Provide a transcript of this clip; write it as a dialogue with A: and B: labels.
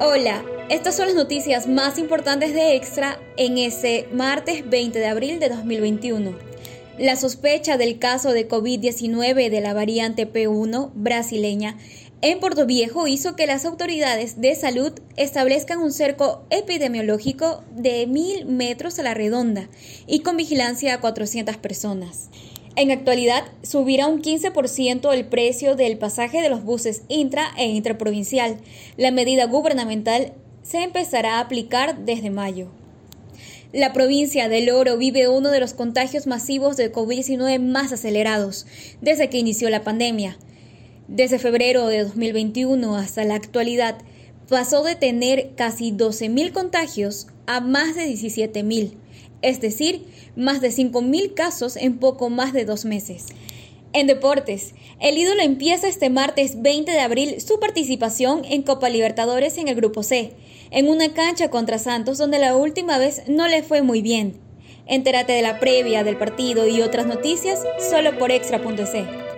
A: Hola, estas son las noticias más importantes de Extra en ese martes 20 de abril de 2021. La sospecha del caso de COVID-19 de la variante P1 brasileña en Puerto Viejo hizo que las autoridades de salud establezcan un cerco epidemiológico de mil metros a la redonda y con vigilancia a 400 personas. En actualidad, subirá un 15% el precio del pasaje de los buses intra e intraprovincial. La medida gubernamental se empezará a aplicar desde mayo. La provincia del Oro vive uno de los contagios masivos de COVID-19 más acelerados desde que inició la pandemia. Desde febrero de 2021 hasta la actualidad, pasó de tener casi 12.000 contagios a más de 17.000 es decir, más de 5.000 casos en poco más de dos meses. En deportes, el ídolo empieza este martes 20 de abril su participación en Copa Libertadores en el Grupo C, en una cancha contra Santos donde la última vez no le fue muy bien. Entérate de la previa del partido y otras noticias solo por extra.c.